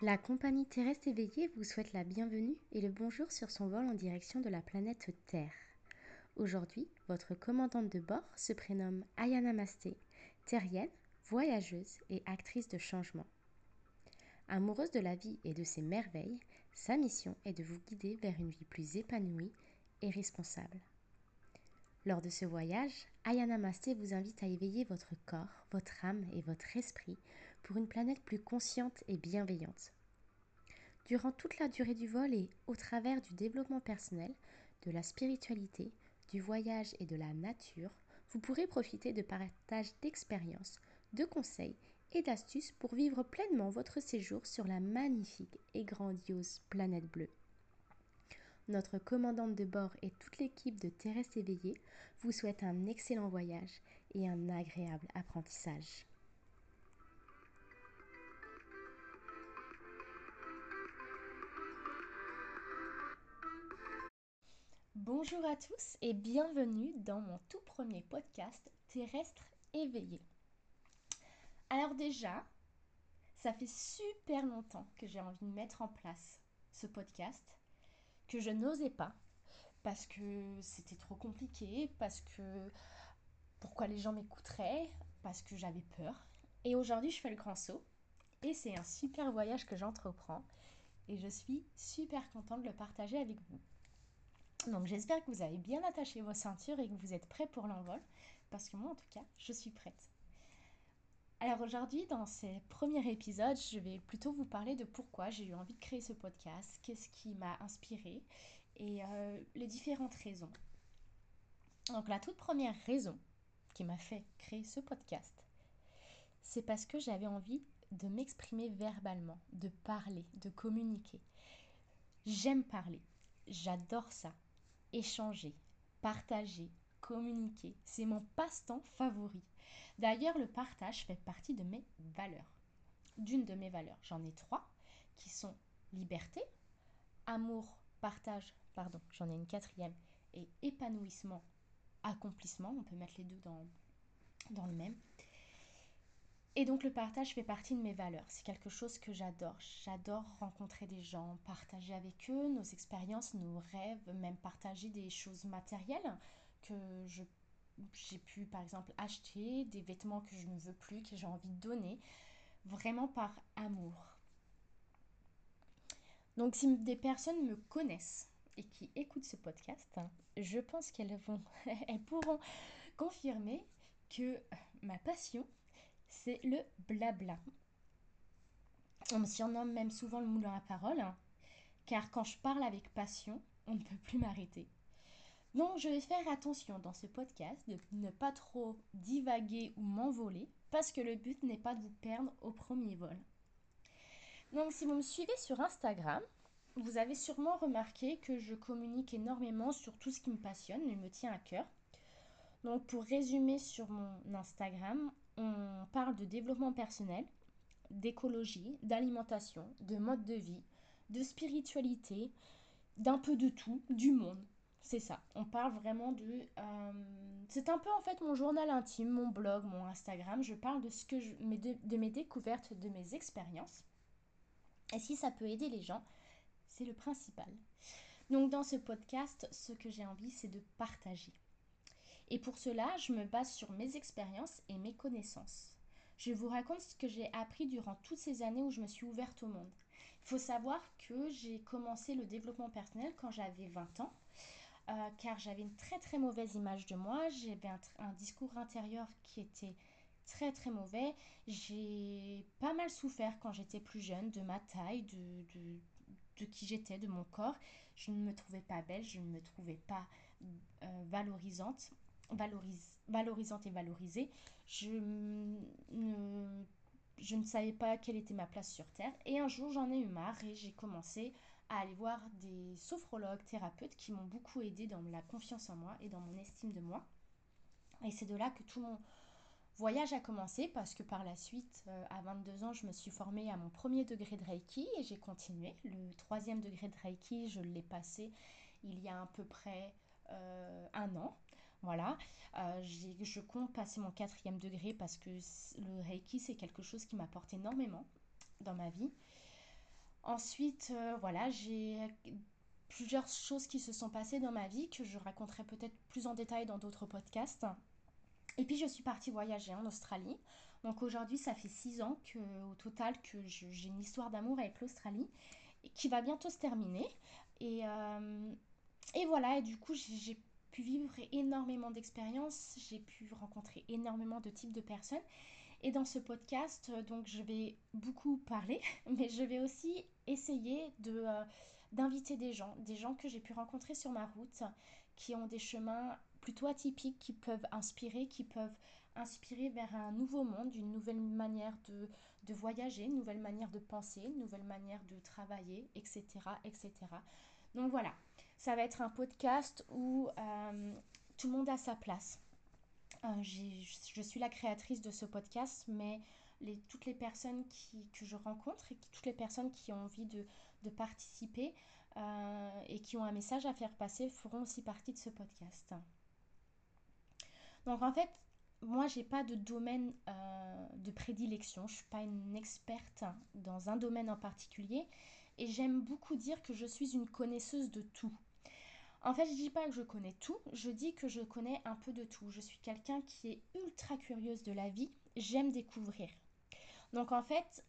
La compagnie terrestre éveillée vous souhaite la bienvenue et le bonjour sur son vol en direction de la planète Terre. Aujourd'hui, votre commandante de bord se prénomme Ayana Masté, terrienne, voyageuse et actrice de changement. Amoureuse de la vie et de ses merveilles, sa mission est de vous guider vers une vie plus épanouie et responsable. Lors de ce voyage, Ayana Masté vous invite à éveiller votre corps, votre âme et votre esprit pour une planète plus consciente et bienveillante. Durant toute la durée du vol et au travers du développement personnel, de la spiritualité, du voyage et de la nature, vous pourrez profiter de partages d'expériences, de conseils et d'astuces pour vivre pleinement votre séjour sur la magnifique et grandiose planète bleue. Notre commandante de bord et toute l'équipe de Terrestre éveillée vous souhaitent un excellent voyage et un agréable apprentissage. Bonjour à tous et bienvenue dans mon tout premier podcast Terrestre éveillé. Alors déjà, ça fait super longtemps que j'ai envie de mettre en place ce podcast, que je n'osais pas, parce que c'était trop compliqué, parce que pourquoi les gens m'écouteraient, parce que j'avais peur. Et aujourd'hui, je fais le grand saut, et c'est un super voyage que j'entreprends, et je suis super contente de le partager avec vous. Donc j'espère que vous avez bien attaché vos ceintures et que vous êtes prêts pour l'envol, parce que moi en tout cas, je suis prête. Alors aujourd'hui, dans ces premiers épisodes, je vais plutôt vous parler de pourquoi j'ai eu envie de créer ce podcast, qu'est-ce qui m'a inspiré et euh, les différentes raisons. Donc la toute première raison qui m'a fait créer ce podcast, c'est parce que j'avais envie de m'exprimer verbalement, de parler, de communiquer. J'aime parler, j'adore ça échanger, partager, communiquer. C'est mon passe-temps favori. D'ailleurs, le partage fait partie de mes valeurs. D'une de mes valeurs, j'en ai trois, qui sont liberté, amour, partage, pardon, j'en ai une quatrième, et épanouissement, accomplissement. On peut mettre les deux dans, dans le même. Et donc le partage fait partie de mes valeurs. C'est quelque chose que j'adore. J'adore rencontrer des gens, partager avec eux nos expériences, nos rêves, même partager des choses matérielles que j'ai pu par exemple acheter, des vêtements que je ne veux plus, que j'ai envie de donner, vraiment par amour. Donc si des personnes me connaissent et qui écoutent ce podcast, je pense qu'elles vont, elles pourront confirmer que ma passion, c'est le blabla. On me surnomme même souvent le moulin à parole, hein, car quand je parle avec passion, on ne peut plus m'arrêter. Donc je vais faire attention dans ce podcast de ne pas trop divaguer ou m'envoler, parce que le but n'est pas de vous perdre au premier vol. Donc si vous me suivez sur Instagram, vous avez sûrement remarqué que je communique énormément sur tout ce qui me passionne et me tient à cœur. Donc pour résumer sur mon Instagram, on parle de développement personnel, d'écologie, d'alimentation, de mode de vie, de spiritualité, d'un peu de tout, du monde. C'est ça. On parle vraiment de. Euh, c'est un peu en fait mon journal intime, mon blog, mon Instagram. Je parle de ce que je, de mes découvertes, de mes expériences. Et si ça peut aider les gens, c'est le principal. Donc dans ce podcast, ce que j'ai envie, c'est de partager. Et pour cela, je me base sur mes expériences et mes connaissances. Je vous raconte ce que j'ai appris durant toutes ces années où je me suis ouverte au monde. Il faut savoir que j'ai commencé le développement personnel quand j'avais 20 ans, euh, car j'avais une très très mauvaise image de moi, j'avais un, discours intérieur qui était très très mauvais. J'ai pas mal souffert quand j'étais plus jeune de ma taille, de, de, qui j'étais, de mon corps. Je ne me trouvais pas belle, je ne me trouvais pas euh, valorisante valorisante et valorisée, je ne, je ne savais pas quelle était ma place sur Terre. Et un jour, j'en ai eu marre et j'ai commencé à aller voir des sophrologues, thérapeutes qui m'ont beaucoup aidé dans la confiance en moi et dans mon estime de moi. Et c'est de là que tout mon voyage a commencé parce que par la suite, euh, à 22 ans, je me suis formée à mon premier degré de Reiki et j'ai continué. Le troisième degré de Reiki, je l'ai passé il y a à peu près euh, un an. Voilà, euh, je compte passer mon quatrième degré parce que le Reiki, c'est quelque chose qui m'apporte énormément dans ma vie. Ensuite, euh, voilà, j'ai plusieurs choses qui se sont passées dans ma vie que je raconterai peut-être plus en détail dans d'autres podcasts. Et puis je suis partie voyager en Australie. Donc aujourd'hui, ça fait six ans que, au total que j'ai une histoire d'amour avec l'Australie qui va bientôt se terminer. Et, euh, et voilà, et du coup, j'ai pu vivre énormément d'expériences, j'ai pu rencontrer énormément de types de personnes. Et dans ce podcast, euh, donc je vais beaucoup parler, mais je vais aussi essayer de euh, d'inviter des gens, des gens que j'ai pu rencontrer sur ma route, qui ont des chemins plutôt atypiques, qui peuvent inspirer, qui peuvent inspirer vers un nouveau monde, une nouvelle manière de, de voyager, une nouvelle manière de penser, une nouvelle manière de travailler, etc. etc. Donc voilà, ça va être un podcast où euh, tout le monde a sa place. Euh, je suis la créatrice de ce podcast, mais toutes les personnes que je rencontre et toutes les personnes qui ont envie de, participer euh, et qui ont un message à faire passer feront aussi partie de ce podcast. Donc en fait, moi, j'ai pas de domaine euh, de prédilection. Je suis pas une experte dans un domaine en particulier. Et j'aime beaucoup dire que je suis une connaisseuse de tout. En fait, je dis pas que je connais tout, je dis que je connais un peu de tout. Je suis quelqu'un qui est ultra curieuse de la vie. J'aime découvrir. Donc en fait,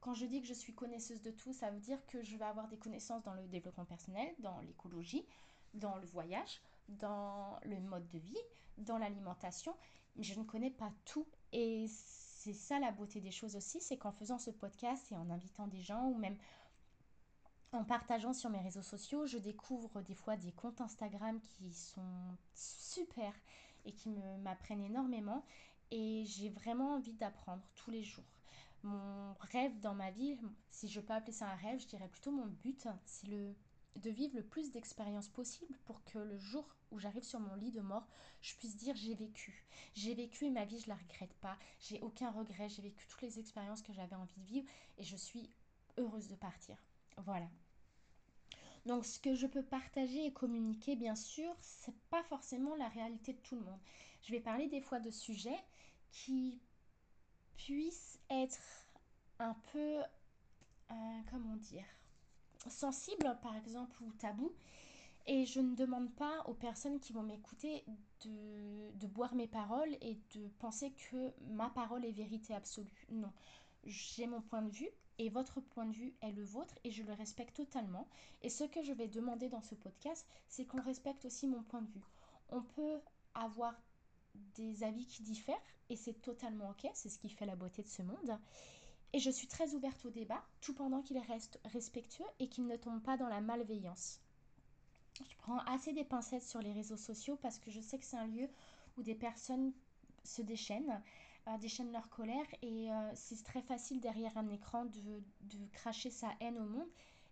quand je dis que je suis connaisseuse de tout, ça veut dire que je vais avoir des connaissances dans le développement personnel, dans l'écologie, dans le voyage, dans le mode de vie, dans l'alimentation je ne connais pas tout. Et c'est ça la beauté des choses aussi, c'est qu'en faisant ce podcast et en invitant des gens ou même en partageant sur mes réseaux sociaux, je découvre des fois des comptes Instagram qui sont super et qui m'apprennent énormément. Et j'ai vraiment envie d'apprendre tous les jours. Mon rêve dans ma vie, si je peux appeler ça un rêve, je dirais plutôt mon but, c'est le de vivre le plus d'expériences possible pour que le jour où j'arrive sur mon lit de mort, je puisse dire j'ai vécu. J'ai vécu et ma vie, je la regrette pas. J'ai aucun regret. J'ai vécu toutes les expériences que j'avais envie de vivre et je suis heureuse de partir. Voilà. Donc ce que je peux partager et communiquer, bien sûr, c'est pas forcément la réalité de tout le monde. Je vais parler des fois de sujets qui puissent être un peu, euh, comment dire, sensible, par exemple, ou tabou. Et je ne demande pas aux personnes qui vont m'écouter de, boire mes paroles et de penser que ma parole est vérité absolue. Non, j'ai mon point de vue et votre point de vue est le vôtre et je le respecte totalement. Et ce que je vais demander dans ce podcast, c'est qu'on respecte aussi mon point de vue. On peut avoir des avis qui diffèrent et c'est totalement ok, c'est ce qui fait la beauté de ce monde. Et je suis très ouverte au débat, tout pendant qu'il reste respectueux et qu'il ne tombe pas dans la malveillance. Je prends assez des pincettes sur les réseaux sociaux parce que je sais que c'est un lieu où des personnes se déchaînent, déchaînent leur colère et euh, c'est très facile derrière un écran de, de, cracher sa haine au monde.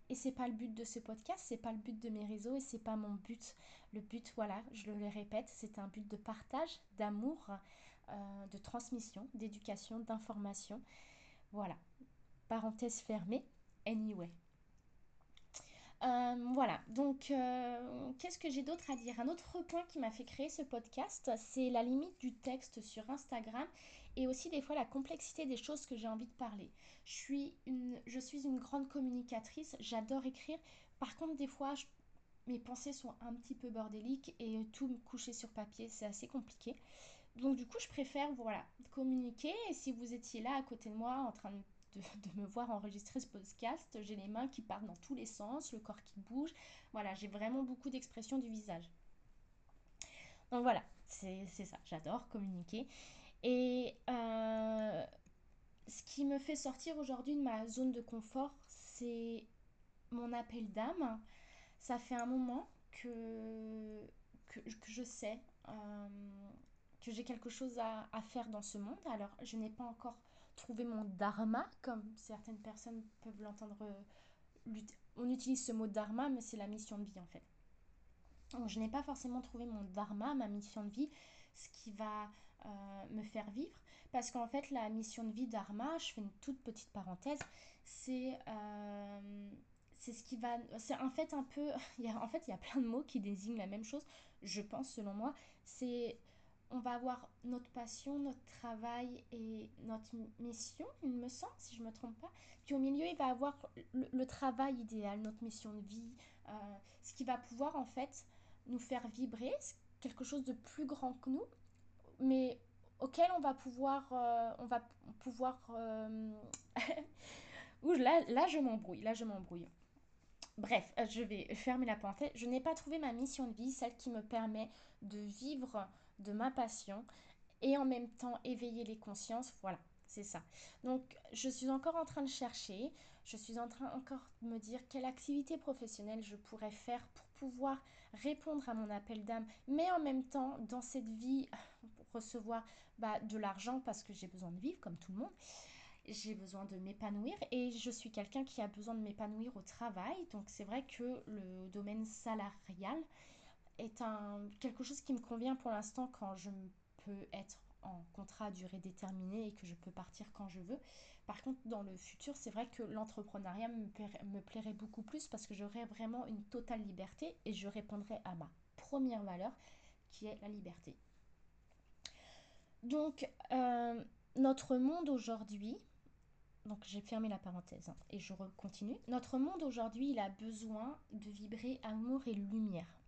Et c'est pas le but de ce podcast, c'est pas le but de mes réseaux et c'est pas mon but. Le but, voilà, je le répète, c'est un but de partage, d'amour, euh, de transmission, d'éducation, d'information. Voilà. Parenthèse fermée. Anyway. Euh, voilà, donc euh, qu'est-ce que j'ai d'autre à dire? Un autre point qui m'a fait créer ce podcast, c'est la limite du texte sur Instagram et aussi des fois la complexité des choses que j'ai envie de parler. Je suis une, je suis une grande communicatrice, j'adore écrire. Par contre, des fois, mes pensées sont un petit peu bordéliques et tout me coucher sur papier, c'est assez compliqué. Donc du coup, je préfère voilà, communiquer. Et si vous étiez là à côté de moi en train de, me voir enregistrer ce podcast, j'ai les mains qui partent dans tous les sens, le corps qui bouge. Voilà, j'ai vraiment beaucoup d'expressions du visage. Donc voilà, c'est ça, j'adore communiquer. Et euh, ce qui me fait sortir aujourd'hui de ma zone de confort, c'est mon appel d'âme. Ça fait un moment que, que, je sais euh, que j'ai quelque chose à, faire dans ce monde. Alors, je n'ai pas encore trouvé mon dharma, comme certaines personnes peuvent l'entendre. On utilise ce mot dharma, mais c'est la mission de vie en fait. Donc, je n'ai pas forcément trouvé mon dharma, ma mission de vie, ce qui va euh, me faire vivre. Parce qu'en fait, la mission de vie dharma, je fais une toute petite parenthèse, c'est. Euh, c'est ce qui va c'est en fait un peu il y a, en fait il y a plein de mots qui désignent la même chose je pense selon moi c'est on va avoir notre passion, notre travail et notre mission, il me semble, si je ne me trompe pas. Puis au milieu, il va avoir le, travail idéal, notre mission de vie, euh, ce qui va pouvoir en fait nous faire vibrer, quelque chose de plus grand que nous, mais auquel on va pouvoir, euh, on va pouvoir. Euh, là, là, je m'embrouille, là, je m'embrouille. Bref, je vais fermer la parenthèse. Je n'ai pas trouvé ma mission de vie, celle qui me permet de vivre de ma passion et en même temps éveiller les consciences. Voilà, c'est ça. Donc, je suis encore en train de chercher. Je suis en train encore de me dire quelle activité professionnelle je pourrais faire pour pouvoir répondre à mon appel d'âme, mais en même temps, dans cette vie, recevoir bah, de l'argent parce que j'ai besoin de vivre comme tout le monde. J'ai besoin de m'épanouir et je suis quelqu'un qui a besoin de m'épanouir au travail. Donc c'est vrai que le domaine salarial est un, quelque chose qui me convient pour l'instant quand je peux être en contrat à durée déterminée et que je peux partir quand je veux. Par contre, dans le futur, c'est vrai que l'entrepreneuriat me, plairait beaucoup plus parce que j'aurais vraiment une totale liberté et je répondrais à ma première valeur qui est la liberté. Donc, euh, notre monde aujourd'hui, donc j'ai fermé la parenthèse hein, et je continue. Notre monde aujourd'hui, il a besoin de vibrer amour et lumière.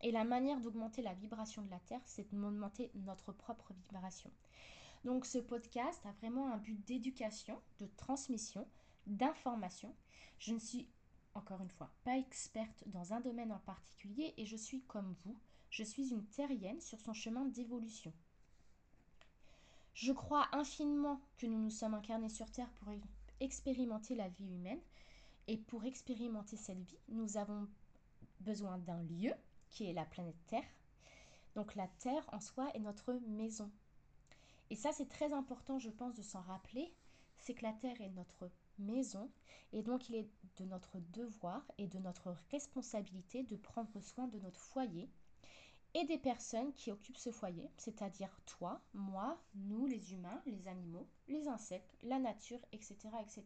Et la manière d'augmenter la vibration de la Terre, c'est d'augmenter notre propre vibration. Donc ce podcast a vraiment un but d'éducation, de transmission, d'information. Je ne suis, encore une fois, pas experte dans un domaine en particulier et je suis comme vous, je suis une terrienne sur son chemin d'évolution. Je crois infiniment que nous nous sommes incarnés sur Terre pour expérimenter la vie humaine. Et pour expérimenter cette vie, nous avons besoin d'un lieu, qui est la planète Terre. Donc la Terre en soi est notre maison. Et ça, c'est très important, je pense, de s'en rappeler. C'est que la Terre est notre maison. Et donc, il est de notre devoir et de notre responsabilité de prendre soin de notre foyer et des personnes qui occupent ce foyer, c'est-à-dire toi, moi, nous, les humains, les animaux, les insectes, la nature, etc. etc.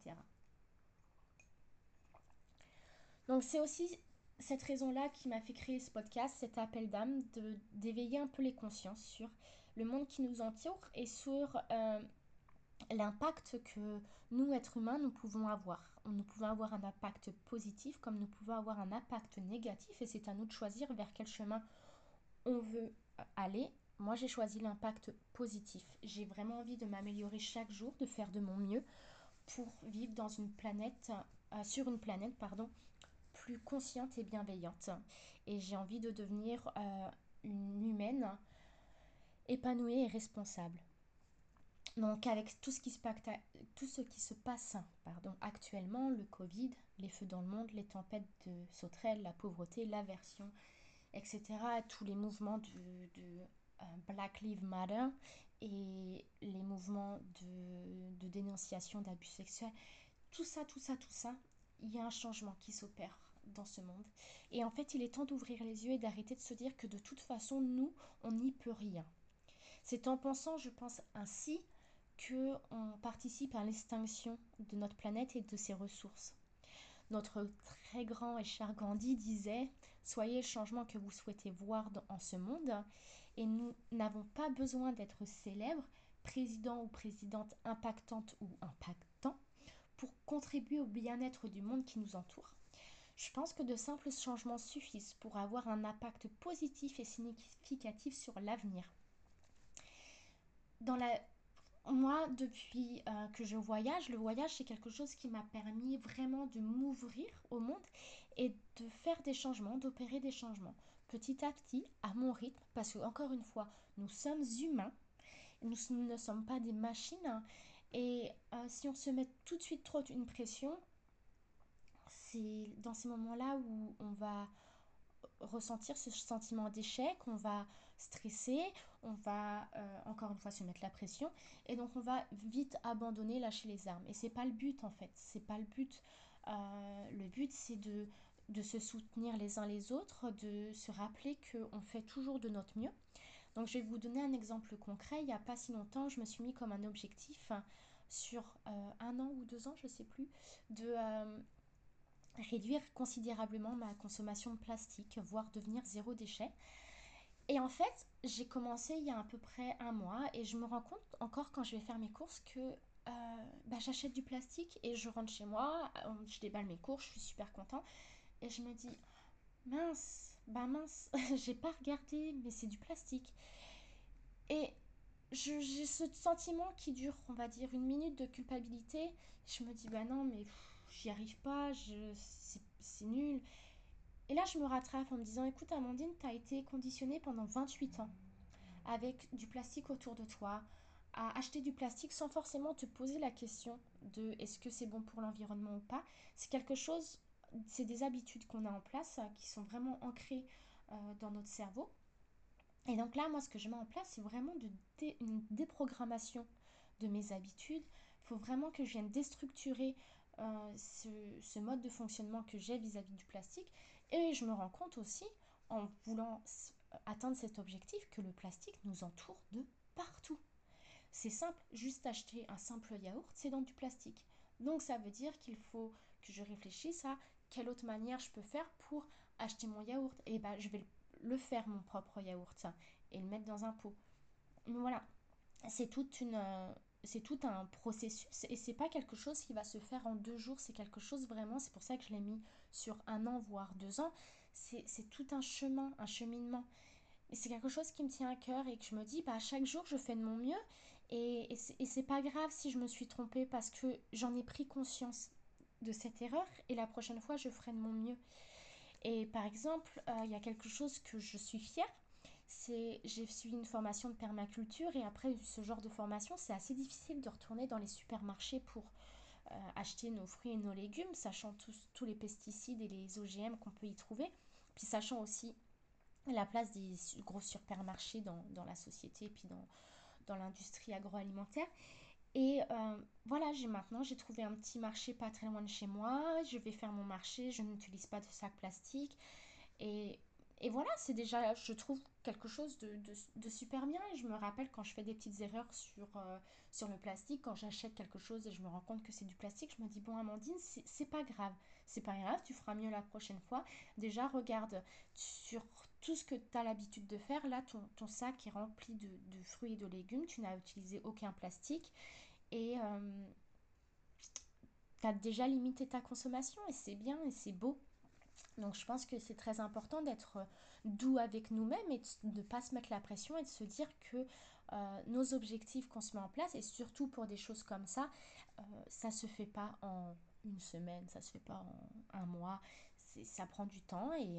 Donc c'est aussi cette raison-là qui m'a fait créer ce podcast, cet appel d'âme, d'éveiller un peu les consciences sur le monde qui nous entoure et sur euh, l'impact que nous, êtres humains, nous pouvons avoir. Nous pouvons avoir un impact positif comme nous pouvons avoir un impact négatif et c'est à nous de choisir vers quel chemin on veut aller. Moi, j'ai choisi l'impact positif. J'ai vraiment envie de m'améliorer chaque jour, de faire de mon mieux pour vivre dans une planète, euh, sur une planète, plus consciente et bienveillante. Et j'ai envie de devenir euh, une humaine épanouie et responsable. Donc avec tout ce qui se, passe actuellement, le Covid, les feux dans le monde, les tempêtes de sauterelles, la pauvreté, l'aversion, etc., tous les mouvements de, euh, Black Lives Matter et les mouvements de, de dénonciation d'abus sexuels, tout ça, tout ça, tout ça, il y a un changement qui s'opère dans ce monde. Et en fait, il est temps d'ouvrir les yeux et d'arrêter de se dire que de toute façon, nous, on n'y peut rien. C'est en pensant, je pense, ainsi que on participe à l'extinction de notre planète et de ses ressources. Notre très grand et cher Gandhi disait Soyez le changement que vous souhaitez voir en ce monde. Et nous n'avons pas besoin d'être célèbres, président ou présidente impactante ou impactant, pour contribuer au bien-être du monde qui nous entoure. Je pense que de simples changements suffisent pour avoir un impact positif et significatif sur l'avenir. Dans la... Moi, depuis euh, que je voyage, le voyage, c'est quelque chose qui m'a permis vraiment de m'ouvrir au monde et de faire des changements, d'opérer des changements petit à petit, à mon rythme, parce que encore une fois, nous sommes humains, nous ne sommes pas des machines, hein. et euh, si on se met tout de suite trop une pression, c'est dans ces moments-là où on va ressentir ce sentiment d'échec, on va stresser, on va euh, encore une fois se mettre la pression et donc on va vite abandonner, lâcher les armes. Et c'est pas le but en fait, c'est pas le but. Euh, le but c'est de, de se soutenir les uns les autres, de se rappeler qu'on fait toujours de notre mieux. Donc je vais vous donner un exemple concret. Il n'y a pas si longtemps, je me suis mis comme un objectif sur euh, un an ou deux ans, je ne sais plus, de réduire considérablement ma consommation de plastique, voire devenir zéro déchet. Et en fait, j'ai commencé il y a à peu près un mois et je me rends compte encore quand je vais faire mes courses que euh, bah, j'achète du plastique et je rentre chez moi, je déballe mes courses, je suis super content et je me dis mince, bah mince, j'ai pas regardé mais c'est du plastique. Et j'ai ce sentiment qui dure, on va dire, une minute de culpabilité. Je me dis bah non mais j'y arrive pas, c'est nul. Et là, je me rattrape en me disant, écoute Amandine, tu as été conditionnée pendant 28 ans avec du plastique autour de toi, à acheter du plastique sans forcément te poser la question de est-ce que c'est bon pour l'environnement ou pas. C'est quelque chose, c'est des habitudes qu'on a en place qui sont vraiment ancrées euh, dans notre cerveau. Et donc là, moi, ce que je mets en place, c'est vraiment une déprogrammation de mes habitudes. Il faut vraiment que je vienne déstructurer euh, ce, mode de fonctionnement que j'ai vis-à-vis du plastique et je me rends compte aussi, en voulant atteindre cet objectif, que le plastique nous entoure de partout. C'est simple, juste acheter un simple yaourt, c'est dans du plastique. Donc ça veut dire qu'il faut que je réfléchisse à quelle autre manière je peux faire pour acheter mon yaourt. Et bah je vais le faire mon propre yaourt et le mettre dans un pot. Mais voilà, c'est toute une c'est tout un processus et c'est pas quelque chose qui va se faire en deux jours, c'est quelque chose vraiment, c'est pour ça que je l'ai mis sur un an, voire deux ans. C'est tout un chemin, un cheminement. Et c'est quelque chose qui me tient à cœur et que je me dis, bah, chaque jour, je fais de mon mieux. Et, et c'est pas grave si je me suis trompée parce que j'en ai pris conscience de cette erreur et la prochaine fois, je ferai de mon mieux. Et par exemple, euh, il y a quelque chose que je suis fière, c'est j'ai suivi une formation de permaculture et après ce genre de formation, c'est assez difficile de retourner dans les supermarchés pour euh, acheter nos fruits et nos légumes, sachant tous, tous les pesticides et les OGM qu'on peut y trouver, puis sachant aussi la place des gros supermarchés dans, dans la société et puis dans, dans l'industrie agroalimentaire. Et euh, voilà, j'ai maintenant j'ai trouvé un petit marché pas très loin de chez moi. Je vais faire mon marché, je n'utilise pas de sac plastique. Et et voilà, c'est déjà, je trouve, quelque chose de, super bien. Et je me rappelle quand je fais des petites erreurs sur, euh, sur le plastique, quand j'achète quelque chose et je me rends compte que c'est du plastique, je me dis, bon, Amandine, c'est pas grave. C'est pas grave, tu feras mieux la prochaine fois. Déjà, regarde sur tout ce que tu as l'habitude de faire. Là, ton, sac est rempli de, de, fruits et de légumes. Tu n'as utilisé aucun plastique. Et euh, tu as déjà limité ta consommation. Et c'est bien et c'est beau. Donc je pense que c'est très important d'être euh, doux avec nous-mêmes et de ne pas se mettre la pression et de se dire que euh, nos objectifs qu'on se met en place, et surtout pour des choses comme ça, euh, ça ne se fait pas en une semaine, ça ne se fait pas en un mois, ça prend du temps et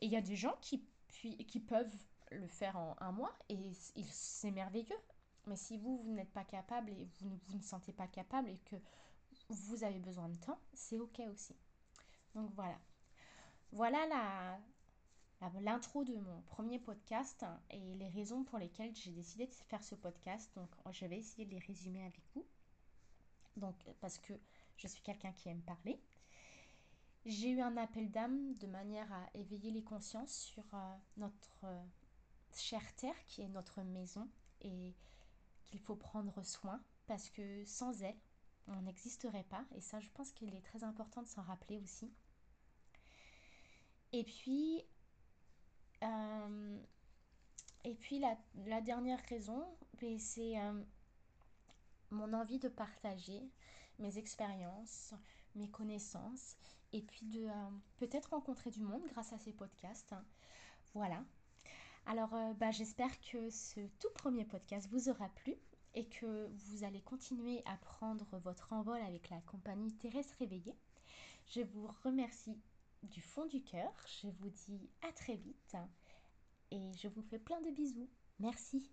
il y a des gens qui, puis, qui peuvent le faire en un mois et c'est merveilleux. Mais si vous, vous n'êtes pas capable et vous vous ne sentez pas capable et que vous avez besoin de temps, c'est ok aussi. Donc voilà, voilà la, l'intro de mon premier podcast et les raisons pour lesquelles j'ai décidé de faire ce podcast. Donc, je vais essayer de les résumer avec vous. Donc, parce que je suis quelqu'un qui aime parler. J'ai eu un appel d'âme de manière à éveiller les consciences sur euh, notre euh, chère terre qui est notre maison et qu'il faut prendre soin parce que sans elle, on n'existerait pas. Et ça, je pense qu'il est très important de s'en rappeler aussi. Et puis, euh, et puis la, la, dernière raison, ben, c'est euh, mon envie de partager mes expériences, mes connaissances, et puis de euh, peut-être rencontrer du monde grâce à ces podcasts. Voilà. Alors, bah, j'espère que ce tout premier podcast vous aura plu et que vous allez continuer à prendre votre envol avec la compagnie Thérèse Réveillée. Je vous remercie du fond du cœur. Je vous dis à très vite et je vous fais plein de bisous. Merci.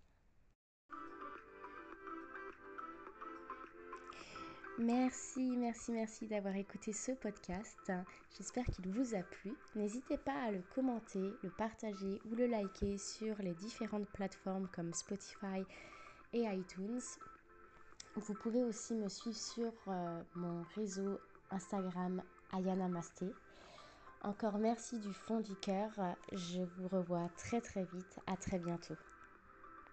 Merci, merci, merci d'avoir écouté ce podcast. J'espère qu'il vous a plu. N'hésitez pas à le commenter, le partager ou le liker sur les différentes plateformes comme Spotify et iTunes. Vous pouvez aussi me suivre sur euh, mon réseau Instagram Ayana Masté. Encore merci du fond du cœur. Je vous revois très très vite. À très bientôt.